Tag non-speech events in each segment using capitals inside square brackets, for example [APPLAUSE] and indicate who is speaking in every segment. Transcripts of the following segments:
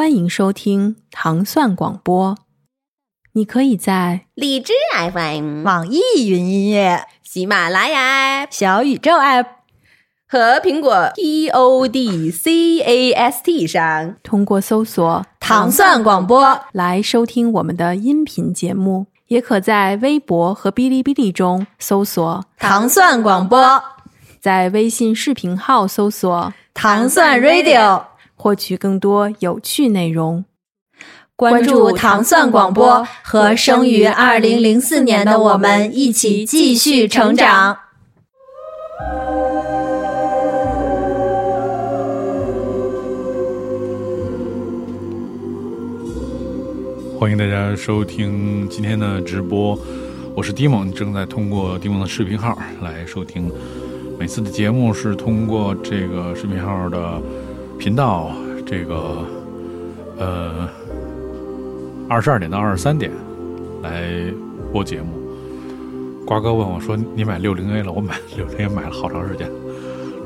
Speaker 1: 欢迎收听糖蒜广播。你可以在
Speaker 2: 荔枝 FM、
Speaker 3: 网易云音乐、
Speaker 2: 喜马拉雅 App
Speaker 3: 小宇宙 App
Speaker 2: 和苹果 Podcast 上
Speaker 1: 通过搜索“
Speaker 3: 糖蒜广播”
Speaker 1: 来收听我们的音频节目，也可在微博和哔哩哔哩中搜索“
Speaker 3: 糖蒜广播”，
Speaker 1: 在微信视频号搜索“
Speaker 3: 糖蒜 Radio”，
Speaker 1: 获取更多有趣内容。
Speaker 3: 关注糖蒜广播，和生于二零零四年的我们一起继续成长。
Speaker 4: 欢迎大家收听今天的直播，我是迪蒙，正在通过迪蒙的视频号来收听。每次的节目是通过这个视频号的频道，这个呃二十二点到二十三点来播节目。瓜哥问我说：“你买六零 A 了？”我买六零 A 买了好长时间，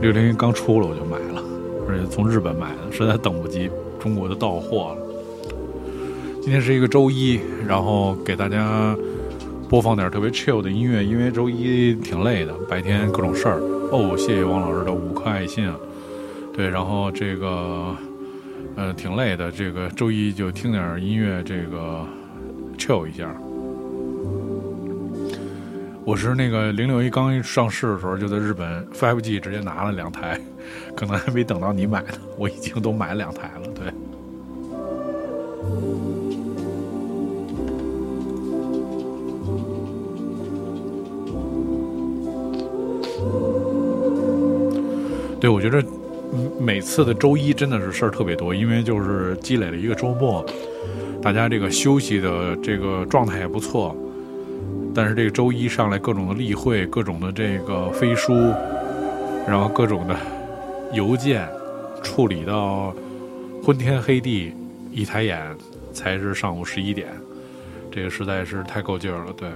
Speaker 4: 六零 A 刚出了我就买了，而且从日本买的，实在等不及中国的到货了。今天是一个周一，然后给大家播放点特别 chill 的音乐，因为周一挺累的，白天各种事儿。哦，谢谢王老师的五颗爱心啊！对，然后这个呃挺累的，这个周一就听点音乐，这个 chill 一下。我是那个零六一刚一上市的时候，就在日本 Five G 直接拿了两台，可能还没等到你买呢，我已经都买两台了，对。对，我觉得每次的周一真的是事儿特别多，因为就是积累了一个周末，大家这个休息的这个状态也不错。但是这个周一上来各种的例会，各种的这个飞书，然后各种的邮件处理到昏天黑地，一抬眼才是上午十一点，这个实在是太够劲儿了。对，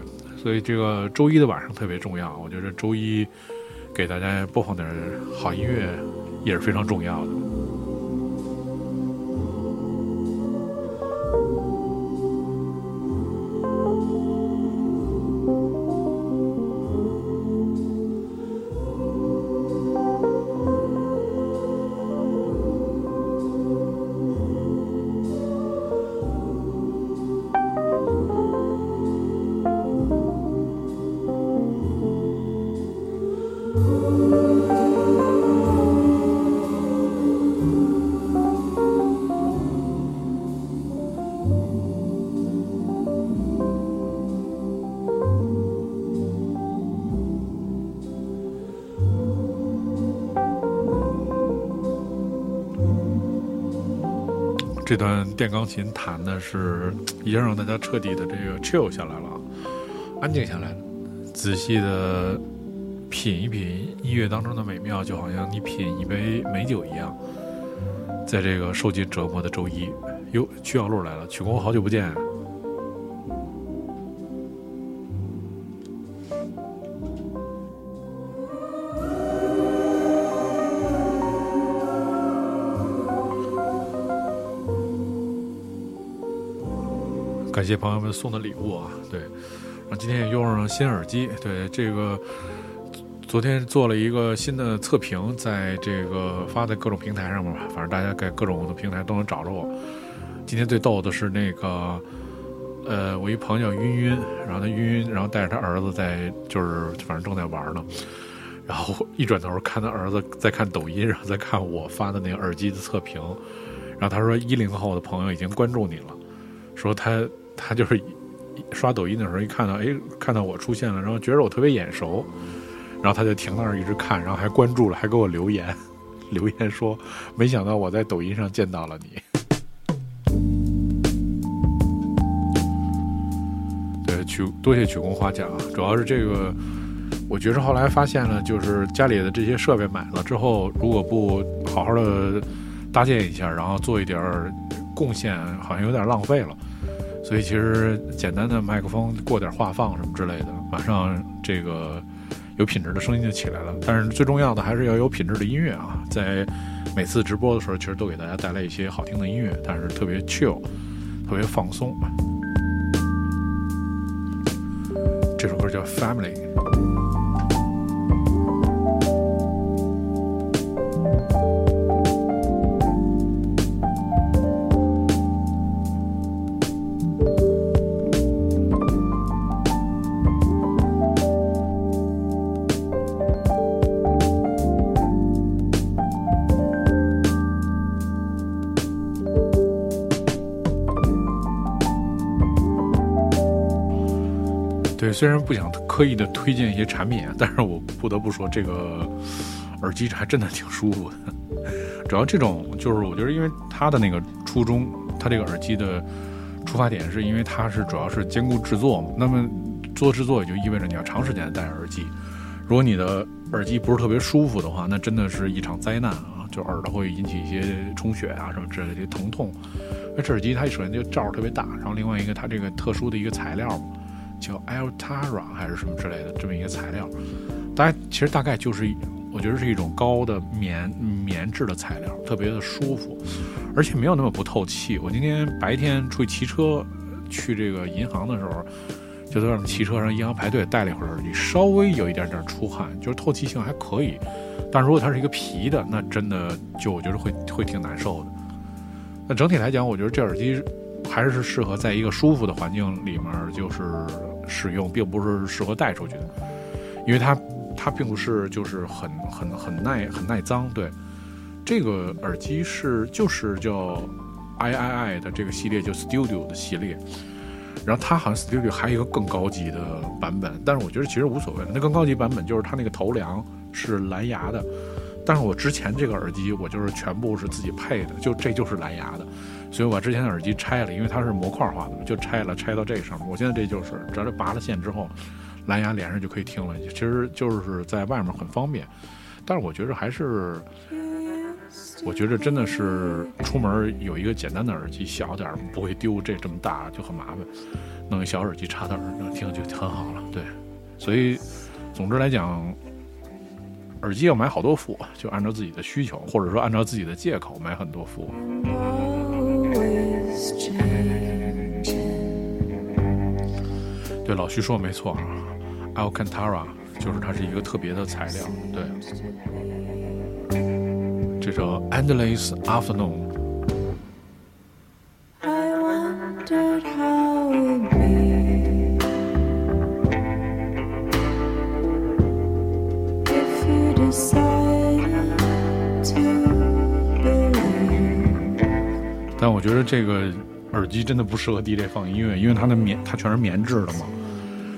Speaker 4: 所以这个周一的晚上特别重要，我觉得周一。给大家播放点好音乐也是非常重要的。电钢琴弹的是已经让大家彻底的这个 chill 下来了，安静下来了，仔细的品一品音乐当中的美妙，就好像你品一杯美酒一样。在这个受尽折磨的周一，哟，曲小路来了，曲工好久不见。感谢朋友们送的礼物啊！对，然后今天也用上了新耳机。对，这个昨天做了一个新的测评，在这个发在各种平台上面吧，反正大家在各种的平台都能找着我。今天最逗的是那个，呃，我一朋友晕晕，然后他晕晕，然后带着他儿子在，就是反正正在玩呢，然后一转头看他儿子在看抖音，然后在看我发的那个耳机的测评，然后他说一零后的朋友已经关注你了，说他。他就是刷抖音的时候，一看到哎，看到我出现了，然后觉得我特别眼熟，然后他就停那儿一直看，然后还关注了，还给我留言，[LAUGHS] 留言说没想到我在抖音上见到了你。对，曲多谢曲工花奖啊，主要是这个，我觉着后来发现了，就是家里的这些设备买了之后，如果不好好的搭建一下，然后做一点贡献，好像有点浪费了。所以其实简单的麦克风过点话放什么之类的，马上这个有品质的声音就起来了。但是最重要的还是要有品质的音乐啊，在每次直播的时候，其实都给大家带来一些好听的音乐，但是特别 chill，特别放松。这首歌叫《Family》。虽然不想刻意的推荐一些产品啊，但是我不得不说，这个耳机还真的挺舒服的。[LAUGHS] 主要这种就是我觉得，因为它的那个初衷，它这个耳机的出发点是因为它是主要是兼顾制作嘛。那么做制作也就意味着你要长时间戴耳机。如果你的耳机不是特别舒服的话，那真的是一场灾难啊！就耳朵会引起一些充血啊什么之类的疼痛。这耳机它首先就罩特别大，然后另外一个它这个特殊的一个材料。叫 Altara 还是什么之类的这么一个材料，大家其实大概就是，我觉得是一种高的棉棉质的材料，特别的舒服，而且没有那么不透气。我今天白天出去骑车去这个银行的时候，就在外面骑车上银行排队戴了一会儿耳机，稍微有一点点出汗，就是透气性还可以。但如果它是一个皮的，那真的就我觉得会会挺难受的。那整体来讲，我觉得这耳机还是适合在一个舒服的环境里面，就是。使用并不是适合带出去的，因为它它并不是就是很很很耐很耐脏。对，这个耳机是就是叫 I I I 的这个系列，就 Studio 的系列。然后它好像 Studio 还有一个更高级的版本，但是我觉得其实无所谓。那更高级版本就是它那个头梁是蓝牙的，但是我之前这个耳机我就是全部是自己配的，就这就是蓝牙的。所以我把之前的耳机拆了，因为它是模块化的嘛，就拆了，拆到这上面。我现在这就是，只要拔了线之后，蓝牙连上就可以听了。其实就是在外面很方便，但是我觉得还是，我觉得真的是出门有一个简单的耳机，小点儿不会丢。这这么大就很麻烦，弄一小耳机插到耳朵听就很好了。对，所以总之来讲，耳机要买好多副，就按照自己的需求，或者说按照自己的借口买很多副。对，老徐说的没错，Alcantara 就是它是一个特别的材料。对，这首 Endless Afternoon。得这个耳机真的不适合 DJ 放音乐，因为它的棉，它全是棉质的嘛。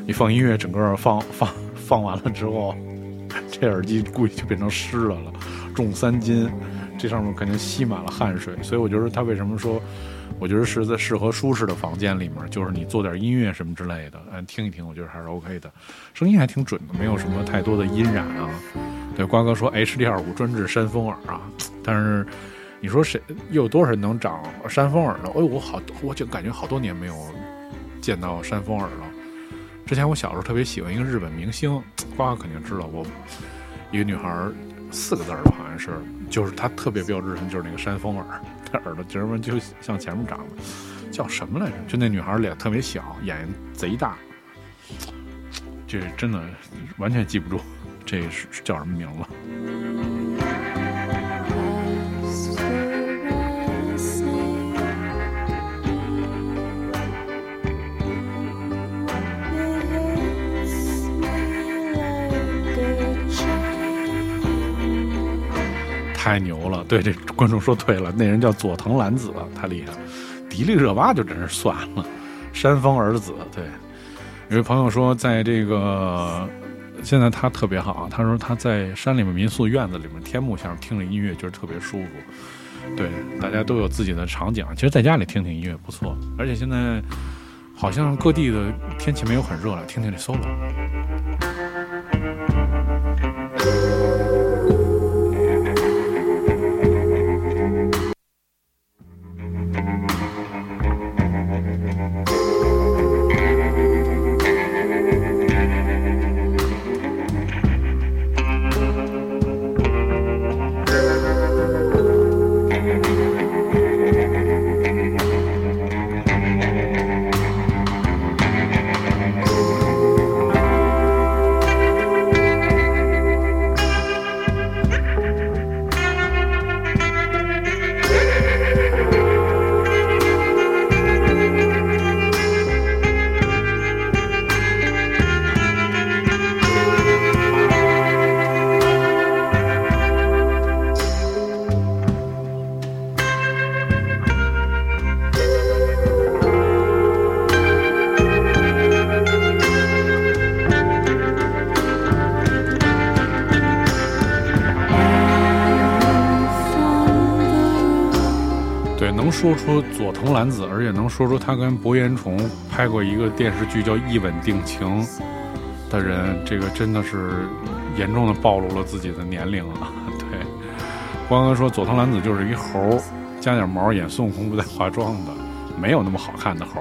Speaker 4: 你放音乐，整个放放放完了之后，这耳机估计就变成湿了了，重三斤，这上面肯定吸满了汗水。所以我觉得它为什么说，我觉得是在适合舒适的房间里面，就是你做点音乐什么之类的，嗯，听一听，我觉得还是 OK 的，声音还挺准的，没有什么太多的音染啊。对，瓜哥说 HD 二五专治扇风耳啊，但是。你说谁又有多少人能长山峰耳呢？哎，我好，我就感觉好多年没有见到山峰耳了。之前我小时候特别喜欢一个日本明星，瓜肯定知道，我一个女孩四个字儿吧，好像是，就是她特别标志性，就是那个山峰耳，她耳朵节儿就像前面长的，叫什么来着？就那女孩脸特别小，眼睛贼大，这真的完全记不住这是叫什么名字。太牛了！对，这观众说对了，那人叫佐藤蓝子，太厉害了。迪丽热巴就真是算了，山峰儿子。对，有位朋友说，在这个现在他特别好，他说他在山里面民宿院子里面天幕下听着音乐，觉得特别舒服。对，大家都有自己的场景，其实在家里听听音乐不错。而且现在好像各地的天气没有很热了，听听这 solo。说出佐藤蓝子，而且能说出他跟博彦崇拍过一个电视剧叫《一吻定情》的人，这个真的是严重的暴露了自己的年龄啊！[LAUGHS] 对，光哥说佐藤蓝子就是一猴，加点毛演孙悟空不带化妆的，没有那么好看的猴。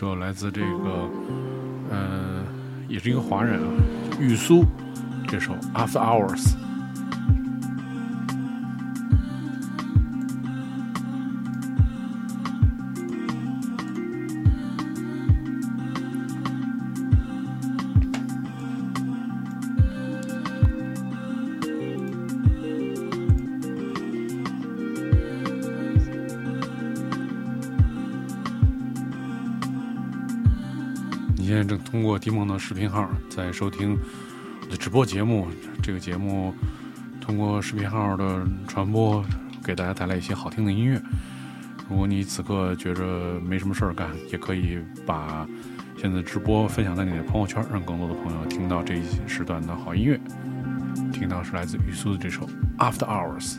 Speaker 4: 听一首来自这个，嗯，也是一个华人啊，玉苏，这首《After Hours》。迪梦的视频号在收听我的直播节目。这个节目通过视频号的传播，给大家带来一些好听的音乐。如果你此刻觉着没什么事儿干，也可以把现在直播分享在你的朋友圈，让更多的朋友听到这一时段的好音乐。听到是来自于苏的这首《After Hours》。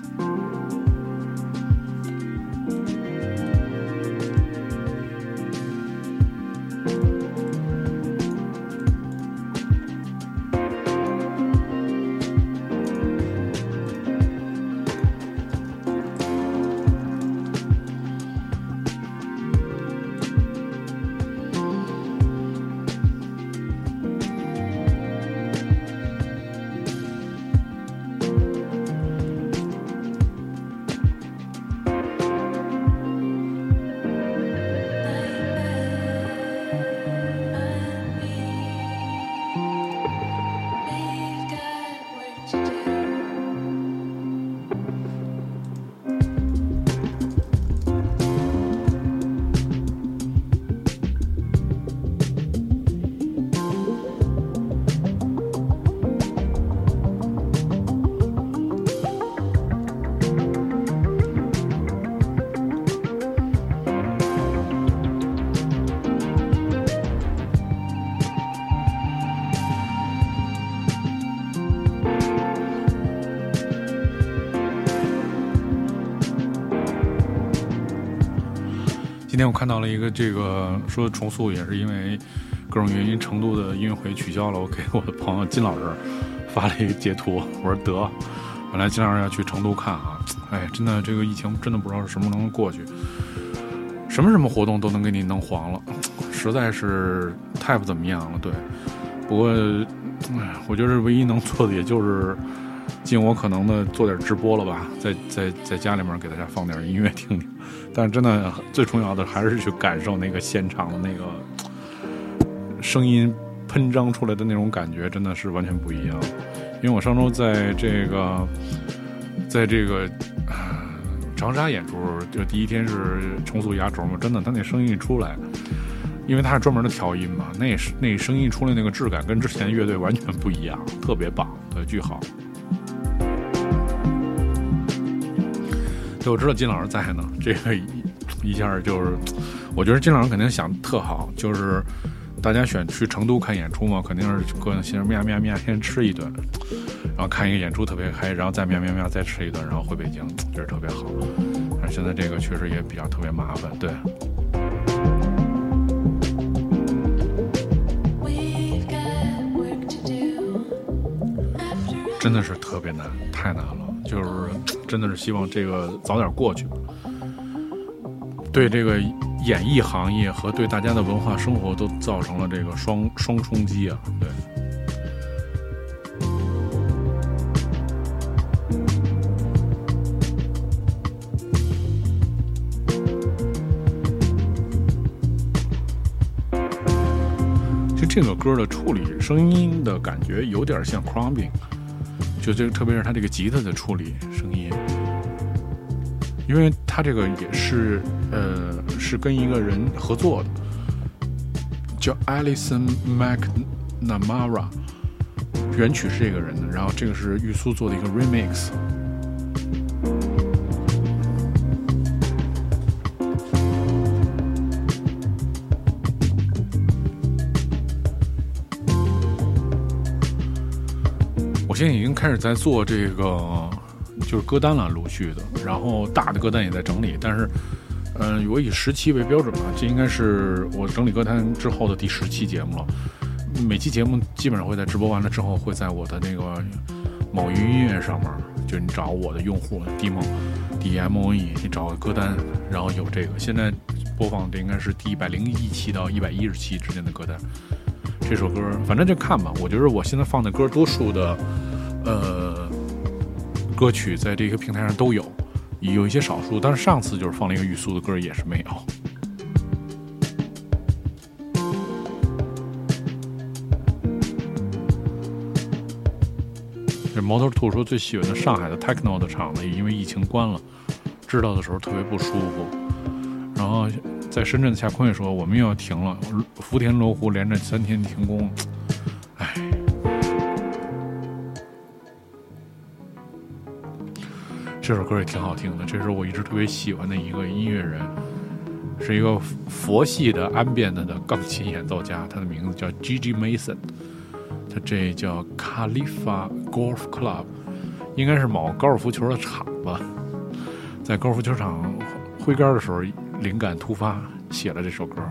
Speaker 4: 看到了一个这个说重塑也是因为各种原因，成都的音乐会取消了。我给我的朋友金老师发了一个截图，我说得，本来金老师要去成都看啊，哎，真的这个疫情真的不知道是什么时候能过去，什么什么活动都能给你弄黄了，实在是太不怎么样了。对，不过哎，我觉得唯一能做的也就是尽我可能的做点直播了吧，在在在家里面给大家放点音乐听听。但真的最重要的还是去感受那个现场的那个声音喷张出来的那种感觉，真的是完全不一样。因为我上周在这个在这个长沙演出，就第一天是重塑压轴嘛，真的，他那声音一出来，因为他是专门的调音嘛，那那声音出来那个质感跟之前乐队完全不一样，特别棒，对，巨好。对，我知道金老师在呢，这个一一下就是，我觉得金老师肯定想特好，就是大家选去成都看演出嘛，肯定是各种先喵喵喵先吃一顿，然后看一个演出特别嗨，然后再喵喵喵再吃一顿，然后回北京，这是特别好。但是现在这个确实也比较特别麻烦，对。真的是特别难，太难了。就是真的是希望这个早点过去。对这个演艺行业和对大家的文化生活都造成了这个双双冲击啊，对。这个歌的处理声音的感觉有点像 c r u m b i n g 就这个特别是他这个吉他的处理声音，因为他这个也是呃是跟一个人合作的，叫 Alison McNamara，原曲是这个人的，然后这个是玉苏做的一个 remix。开始在做这个，就是歌单了，陆续的，然后大的歌单也在整理，但是，嗯、我以十期为标准吧，这应该是我整理歌单之后的第十期节目了。每期节目基本上会在直播完了之后，会在我的那个某音音乐上面，就你找我的用户 D 梦 D M O E，你找歌单，然后有这个。现在播放的应该是第一百零一期到一百一十期之间的歌单。这首歌，反正就看吧。我觉得我现在放的歌，多数的呃歌曲在这个平台上都有，有一些少数，但是上次就是放了一个玉苏的歌，也是没有。这毛头兔说最喜欢的上海的 techno 的场子，因为疫情关了，知道的时候特别不舒服。然后在深圳的夏坤也说我们又要停了，福田罗湖连着三天停工，这首歌也挺好听的，这是我一直特别喜欢的一个音乐人，是一个佛系的安变的的钢琴演奏家，他的名字叫 Gigi Mason，他这叫 kalifa Golf Club，应该是某高尔夫球的场吧，在高尔夫球场挥杆的时候灵感突发，写了这首歌。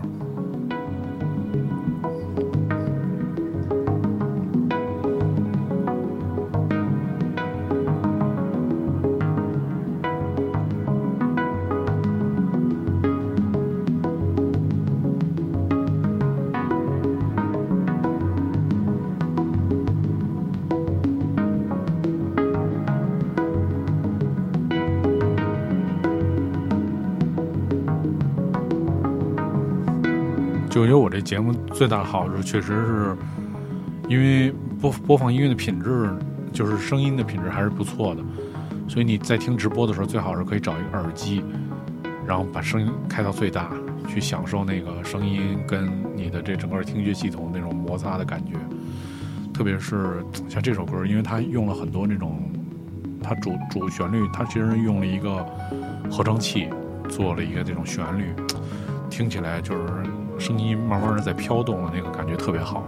Speaker 4: 节目最大的好处，确实是因为播播放音乐的品质，就是声音的品质还是不错的，所以你在听直播的时候，最好是可以找一个耳机，然后把声音开到最大，去享受那个声音跟你的这整个听觉系统那种摩擦的感觉。特别是像这首歌，因为它用了很多那种，它主主旋律，它其实用了一个合成器做了一个这种旋律，听起来就是。声音慢慢的在飘动的那个感觉特别好。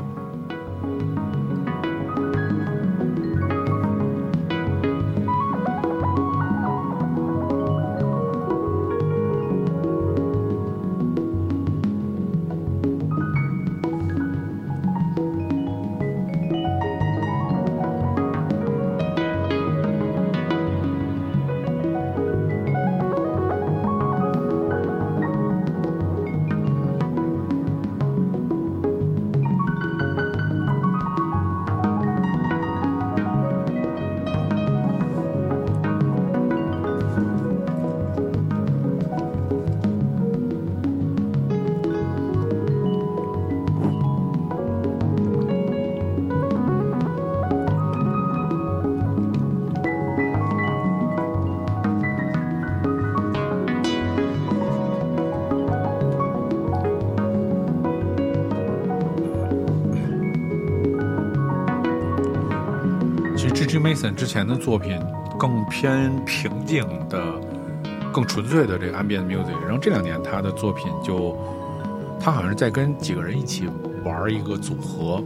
Speaker 4: 但之前的作品更偏平静的、更纯粹的这个 ambient music，然后这两年他的作品就，他好像是在跟几个人一起玩一个组合，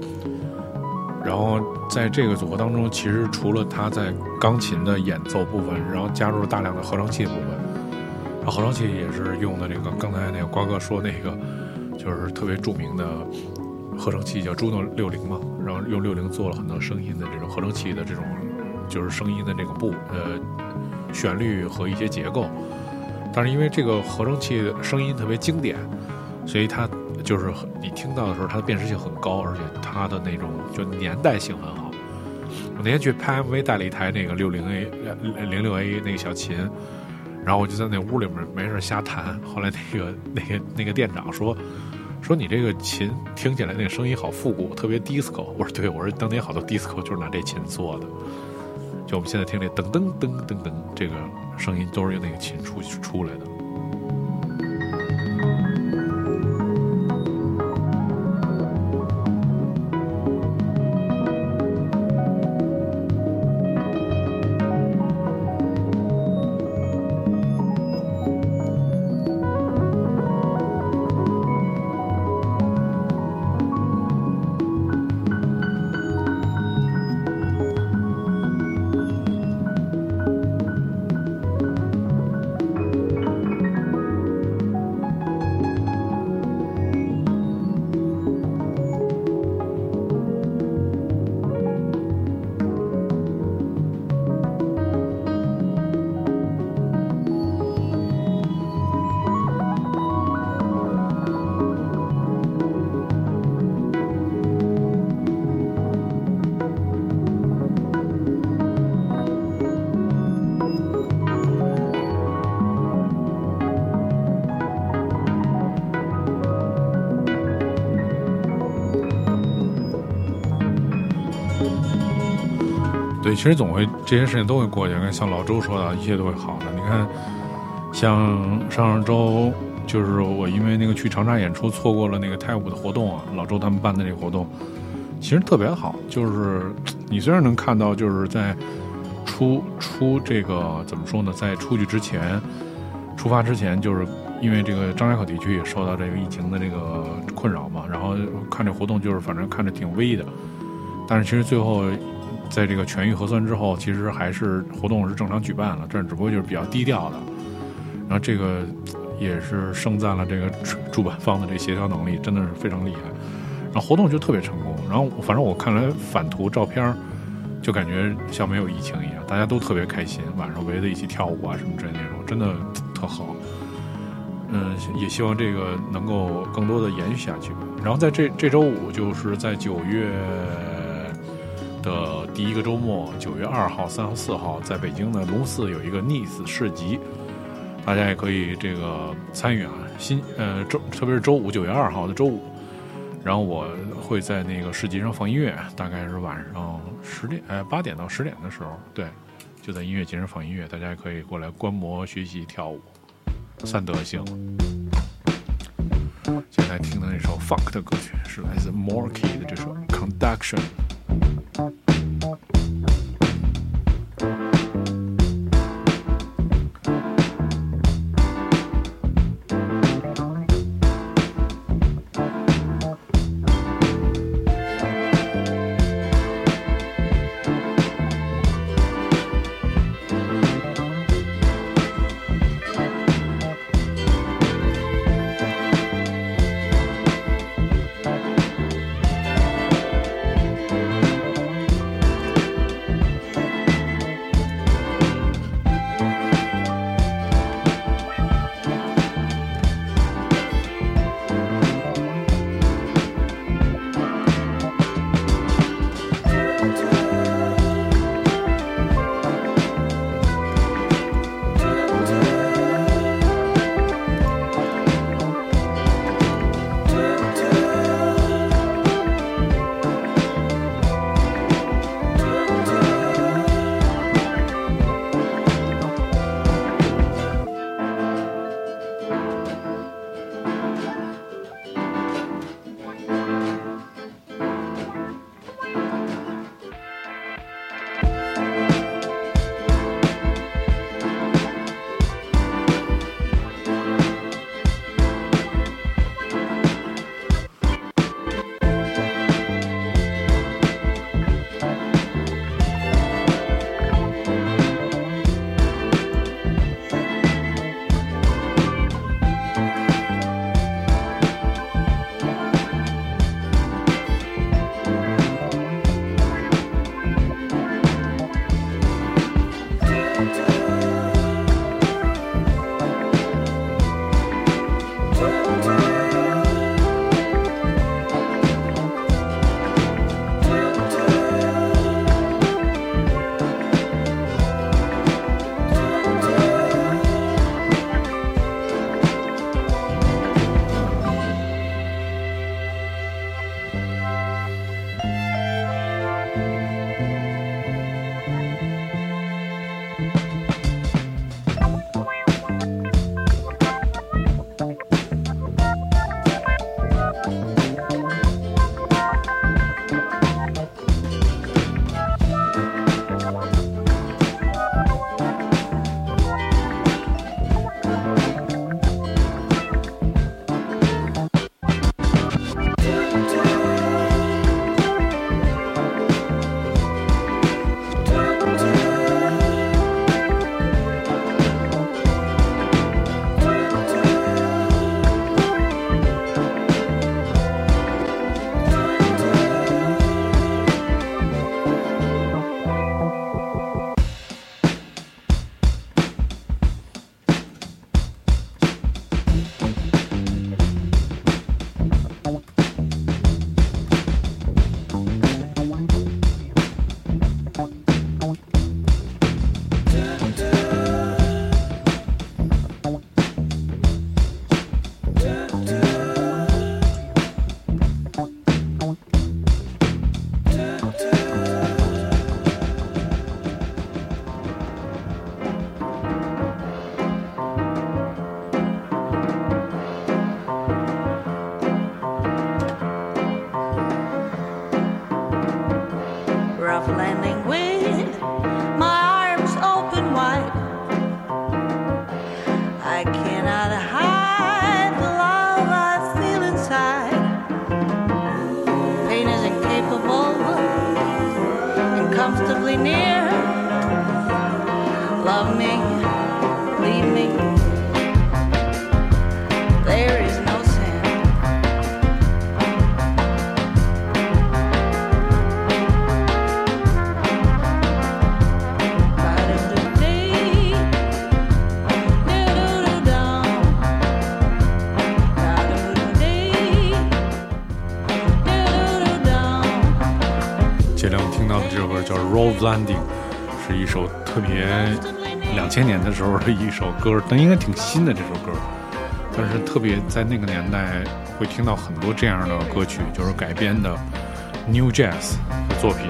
Speaker 4: 然后在这个组合当中，其实除了他在钢琴的演奏部分，然后加入了大量的合成器部分，然后合成器也是用的这个刚才那个瓜哥说那个，就是特别著名的。合成器叫 Juno 六零嘛，然后用六零做了很多声音的这种合成器的这种，就是声音的这个部呃旋律和一些结构。但是因为这个合成器声音特别经典，所以它就是你听到的时候，它的辨识性很高，而且它的那种就年代性很好。我那天去拍 MV 带了一台那个六零 A 零六 A 那个小琴，然后我就在那屋里面没事瞎弹。后来那个 [LAUGHS] 那个那个店长说。说你这个琴听起来那个声音好复古，特别 disco。我说对，我说当年好多 disco 就是拿这琴做的。就我们现在听这噔噔噔噔噔这个声音，都是用那个琴出出来的。其实总会这些事情都会过去。跟像老周说的，一切都会好的。你看，像上周就是我因为那个去长沙演出错过了那个泰舞的活动啊，老周他们办的这个活动，其实特别好。就是你虽然能看到，就是在出出这个怎么说呢，在出去之前，出发之前，就是因为这个张家口地区也受到这个疫情的这个困扰嘛，然后看这活动就是反正看着挺危的，但是其实最后。在这个痊愈核酸之后，其实还是活动是正常举办了，这只不过就是比较低调的。然后这个也是盛赞了这个主办方的这协调能力，真的是非常厉害。然后活动就特别成功。然后反正我看来反图照片，就感觉像没有疫情一样，大家都特别开心，晚上围在一起跳舞啊什么之类那种，真的特好。嗯，也希望这个能够更多的延续下去。然后在这这周五，就是在九月。的第一个周末，九月二号、三号、四号，在北京的龙寺有一个 Nice 市集，大家也可以这个参与啊。新呃周，特别是周五，九月二号的周五，然后我会在那个市集上放音乐，大概是晚上十点，呃八点到十点的时候，对，就在音乐节上放音乐，大家也可以过来观摩、学习、跳舞，三德行。现在听的那首 Funk 的歌曲是来自 Morky 的这首 Conduction。Thank you. Landing》，是一首特别两千年的时候的一首歌，但应该挺新的这首歌。但是特别在那个年代会听到很多这样的歌曲，就是改编的 New Jazz 的作品。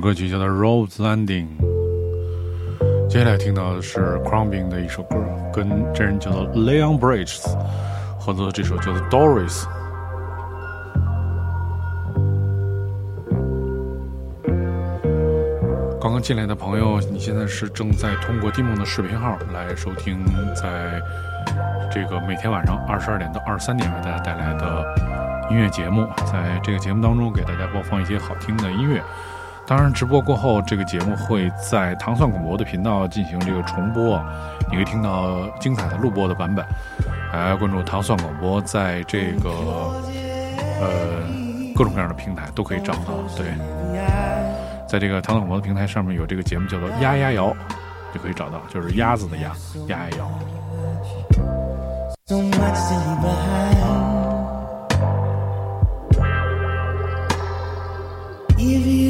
Speaker 4: 歌曲叫做《Road Landing》，接下来听到的是 Crumbing 的一首歌，跟这人叫做 Leon Bridges 合作的这首叫做《Doris》。刚刚进来的朋友，你现在是正在通过蒂梦的视频号来收听，在这个每天晚上二十二点到二十三点为大家带来的音乐节目，在这个节目当中给大家播放一些好听的音乐。当然，直播过后，这个节目会在糖蒜广播的频道进行这个重播，你可以听到精彩的录播的版本。来关注糖蒜广播，在这个呃各种各样的平台都可以找到。对，在这个糖蒜广播的平台上面有这个节目叫做“鸭鸭摇”，就可以找到，就是鸭子的鸭，鸭鸭摇。If you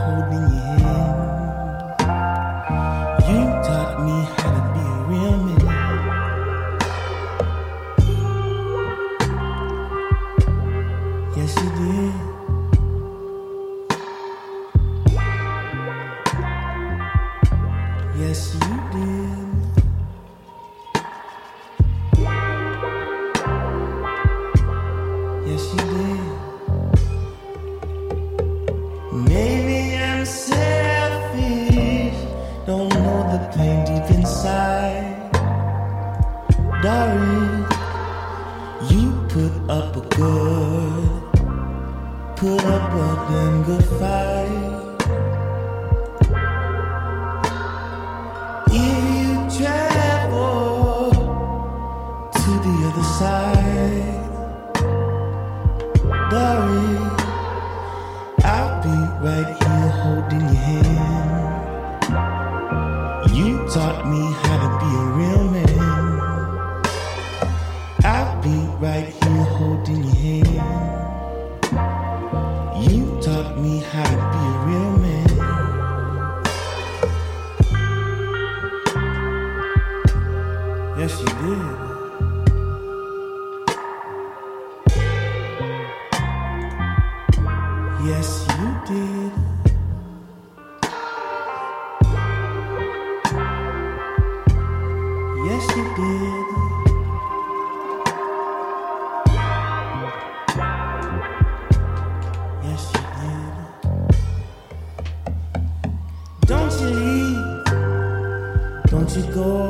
Speaker 4: to
Speaker 5: go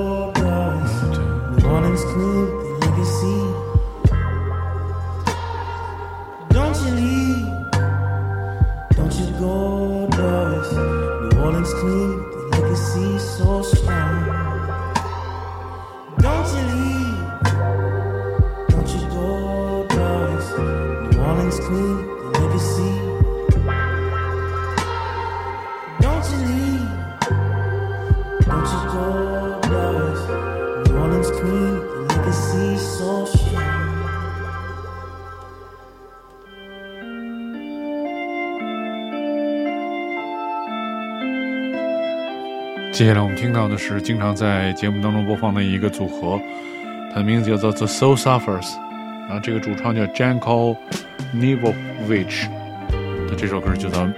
Speaker 4: 接下来我们听到的是经常在节目当中播放的一个组合，它的名字叫做 The Soul Suffers，然后这个主唱叫 Janko Nivovich，那这首歌就叫《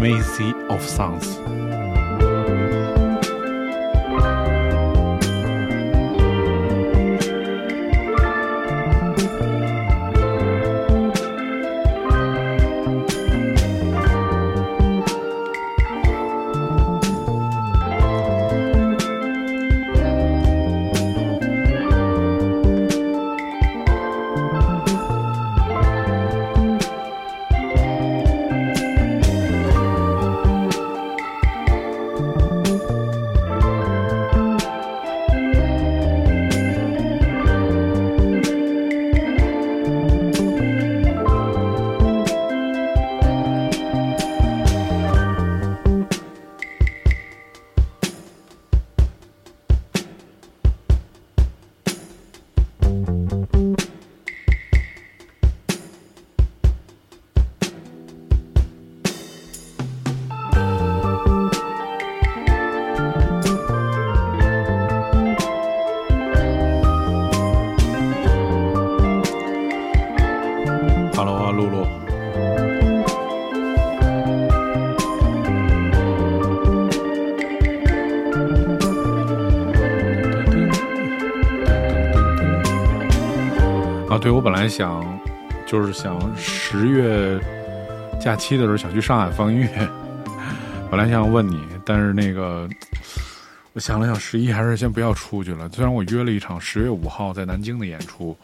Speaker 4: Mazy of Sounds》。我本来想，就是想十月假期的时候想去上海放音乐，本来想问你，但是那个我想了想，十一还是先不要出去了。虽然我约了一场十月五号在南京的演出，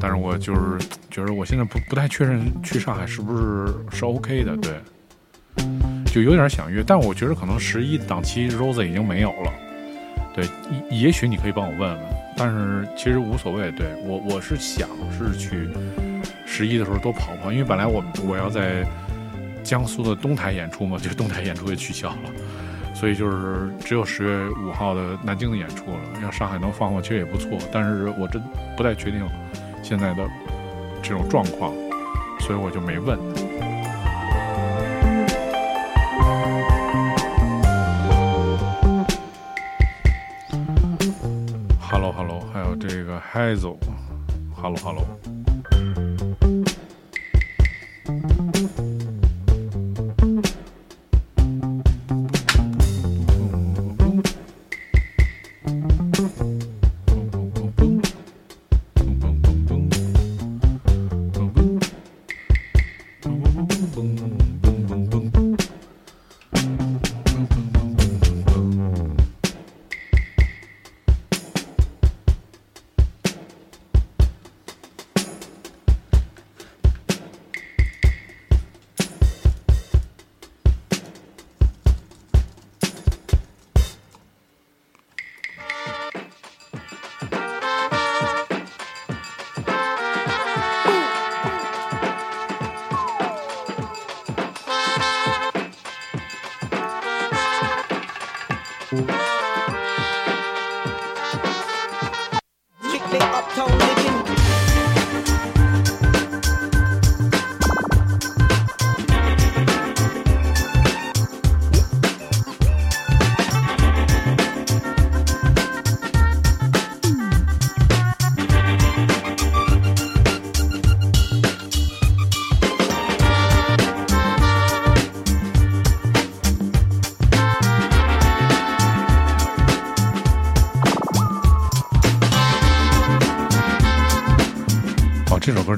Speaker 4: 但是我就是觉得我现在不不太确认去上海是不是是 OK 的，对，就有点想约，但我觉得可能十一档期 Rose 已经没有了，对，也许你可以帮我问问，但是其实无所谓，对我我是想是去十一的时候多跑跑，因为本来我我要在江苏的东台演出嘛，[LAUGHS] 就东台演出也取消了。所以就是只有十月五号的南京的演出了，要上海能放放其实也不错，但是我真不太确定现在的这种状况，所以我就没问。这个嗨走，
Speaker 6: 哈喽哈
Speaker 4: 喽。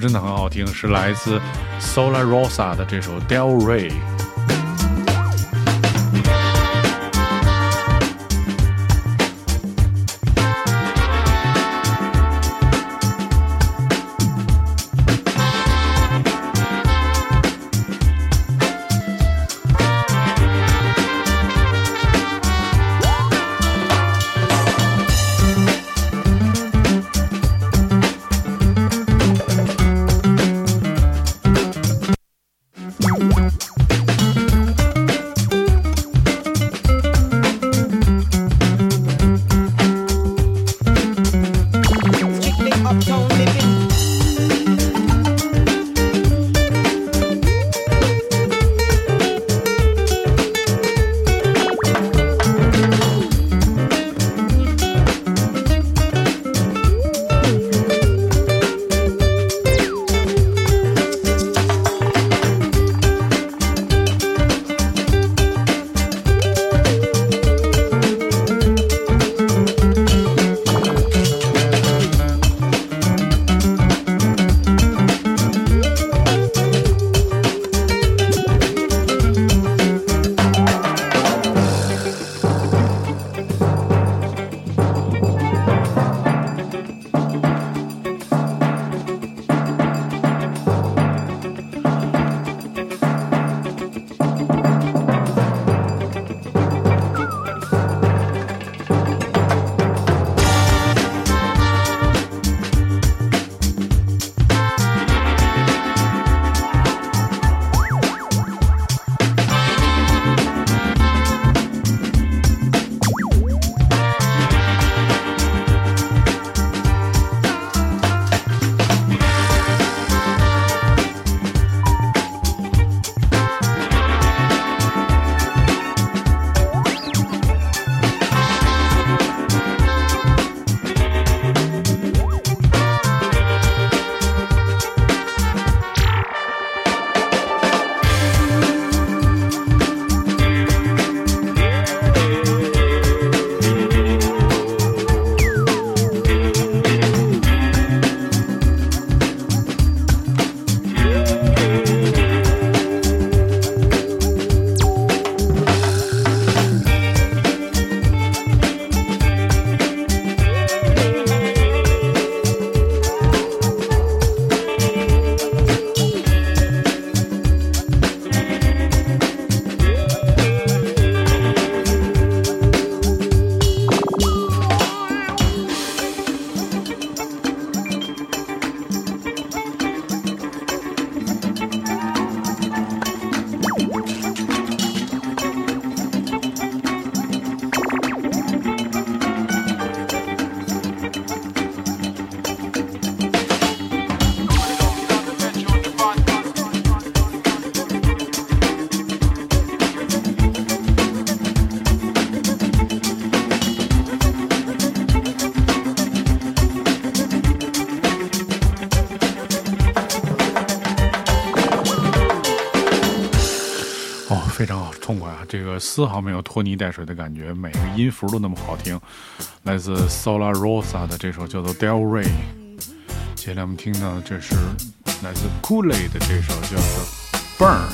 Speaker 4: 真的很好听，是来自 Solar Rosa 的这首 Del Rey。丝毫没有拖泥带水的感觉，每个音符都那么好听。来自 Sola Rosa 的这首叫做《Del Rey》。接下来我们听到的这是来自 Coolie 的这首叫做《Burn》。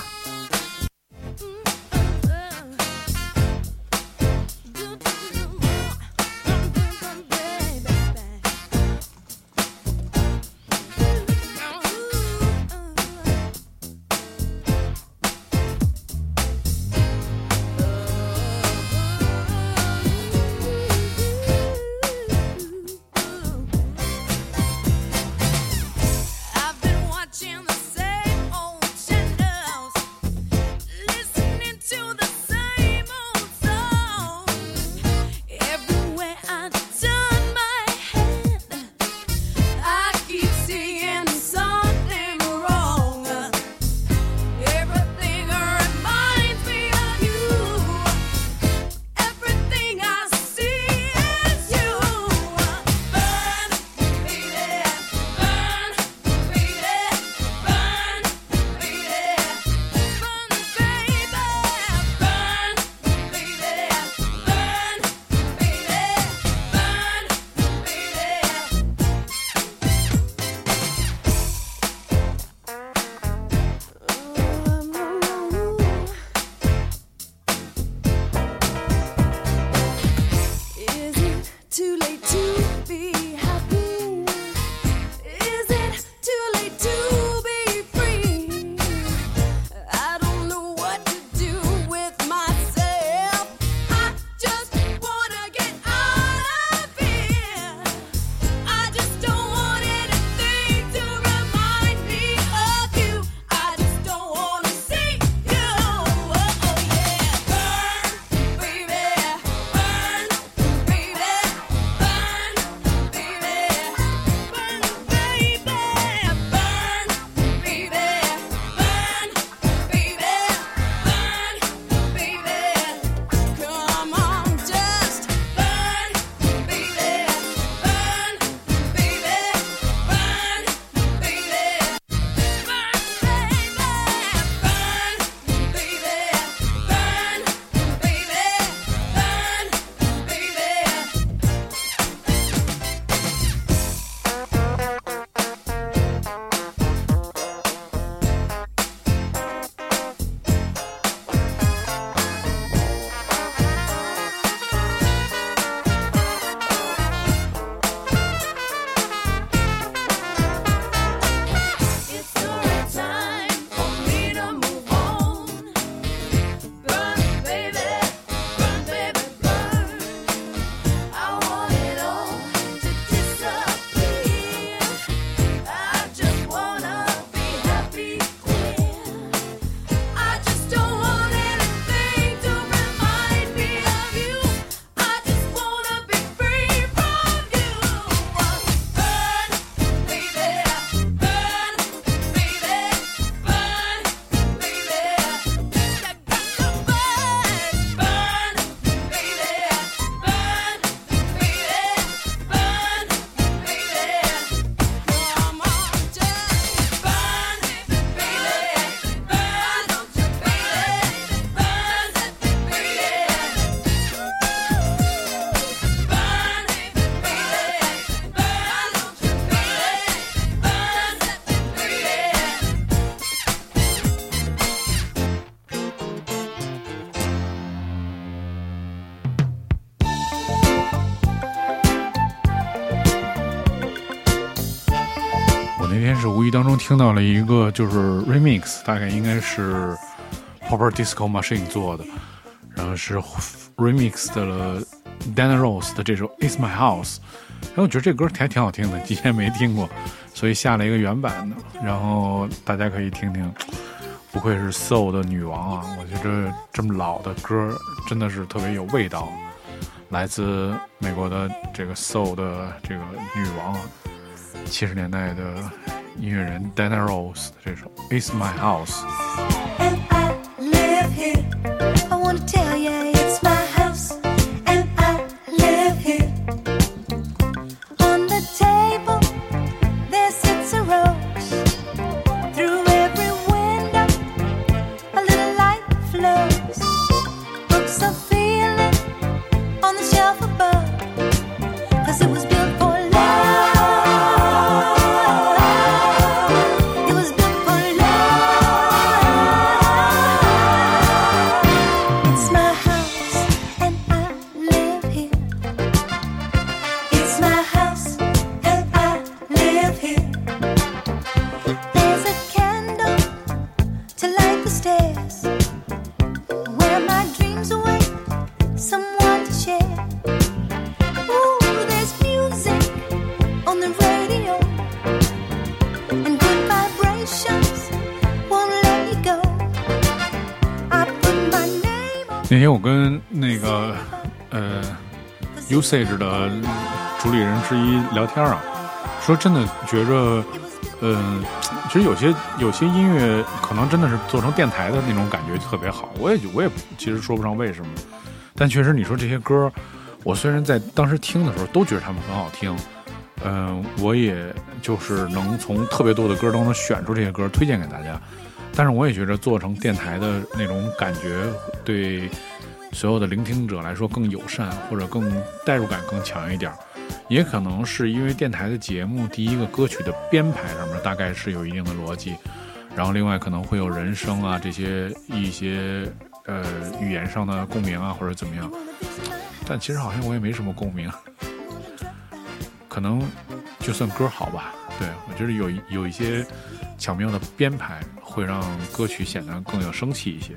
Speaker 4: 当中听到了一个就是 remix，大概应该是 Popper Disco Machine 做的，然后是 remix 的了 Dana Rose 的这首 It's My House，然后我觉得这歌还挺好听的，之前没听过，所以下了一个原版的，然后大家可以听听。不愧是 soul 的女王啊！我觉得这么老的歌真的是特别有味道。来自美国的这个 soul 的这个女王啊，七十年代的音乐人 Dana Rose 的这首《It's My House》。 天我跟那个呃 Usage 的主理人之一聊天啊，说真的觉着，嗯、其实有些有些音乐可能真的是做成电台的那种感觉特别好。我也我也其实说不上为什么，但确实你说这些歌，我虽然在当时听的时候都觉得他们很好听，嗯、我也就是能从特别多的歌当中选出这些歌推荐给大家。但是我也觉得做成电台的那种感觉，对所有的聆听者来说更友善，或者更代入感更强一点儿。也可能是因为电台的节目，第一个歌曲的编排上面大概是有一定的逻辑，然后另外可能会有人声啊这些一些呃语言上的共鸣啊或者怎么样。但其实好像我也没什么共鸣，可能就算歌好吧。对我觉得有有一些巧妙的编排会让歌曲显得更有生气一些。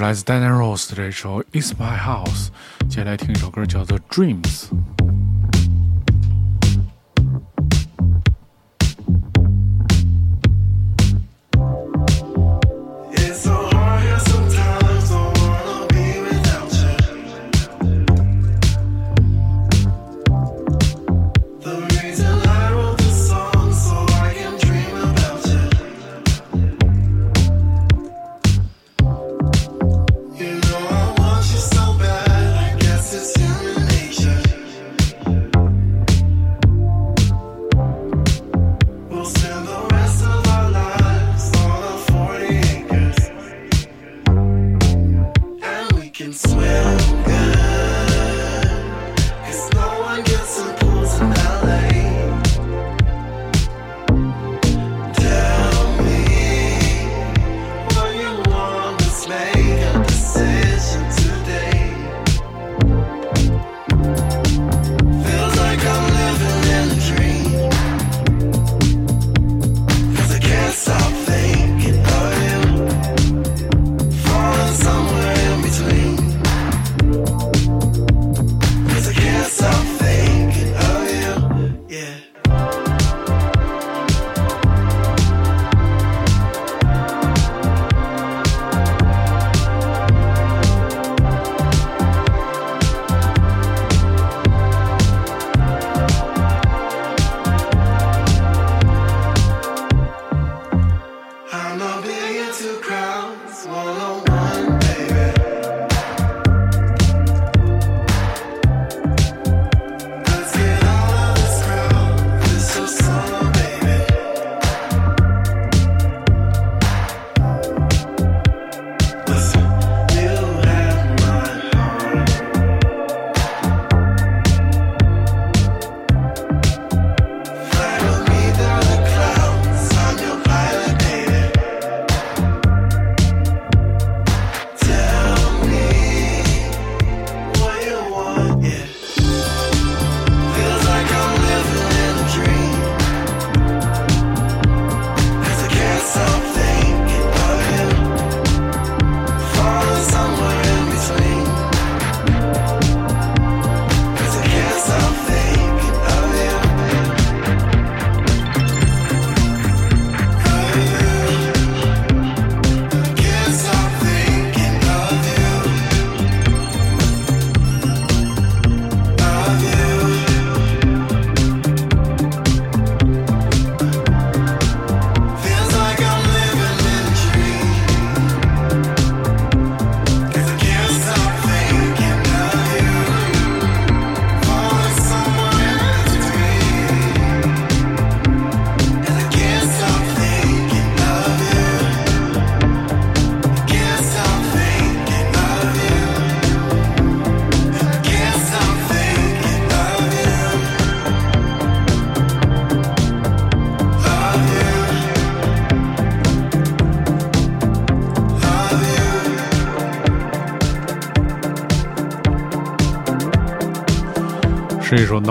Speaker 4: 是来自 Dana Rose 的这首《It's My House》，接下来听一首歌叫做《Dreams》。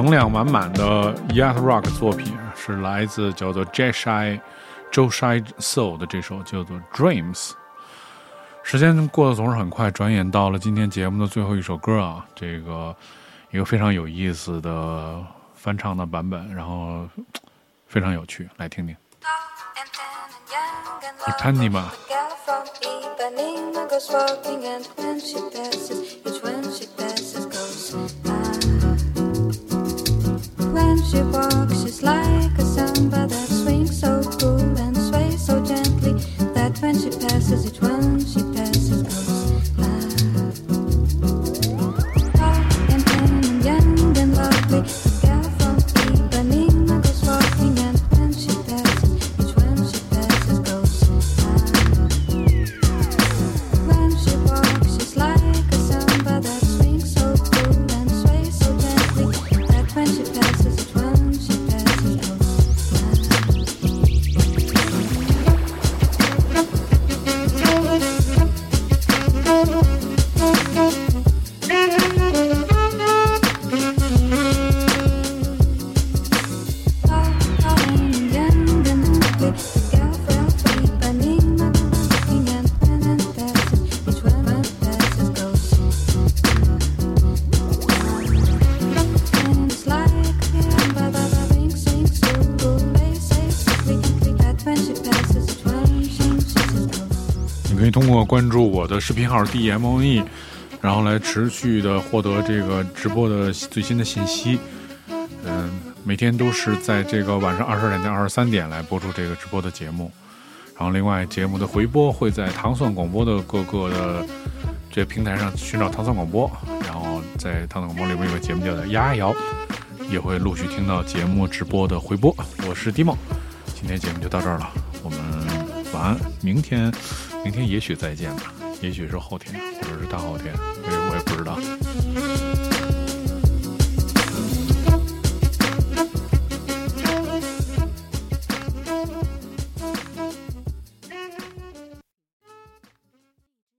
Speaker 4: 能量满满的 Yacht Rock 作品是来自叫做 Jesse，Josie Soul 的这首叫做 "Dreams"。时间过得总是很快，转眼到了今天节目的最后一首歌啊，这个一个非常有意思的翻唱的版本，然后非常有趣，来听听。
Speaker 7: 你看你吧。When she walks, she's like a samba that swings so cool and sways so gently that when she passes, each one
Speaker 4: 关注我的视频号 DMOE，然后来持续的获得这个直播的最新的信息。嗯，每天都是在这个晚上二十点到二十三点来播出这个直播的节目。然后，另外节目的回播会在糖蒜广播的各个的这平台上寻找糖蒜广播，然后在糖蒜广播里面有个节目叫做丫摇，也会陆续听到节目直播的回播。我是迪梦，今天节目就到这儿了，我们晚安，明天明天也许再见吧。也许是后天或者是大后天，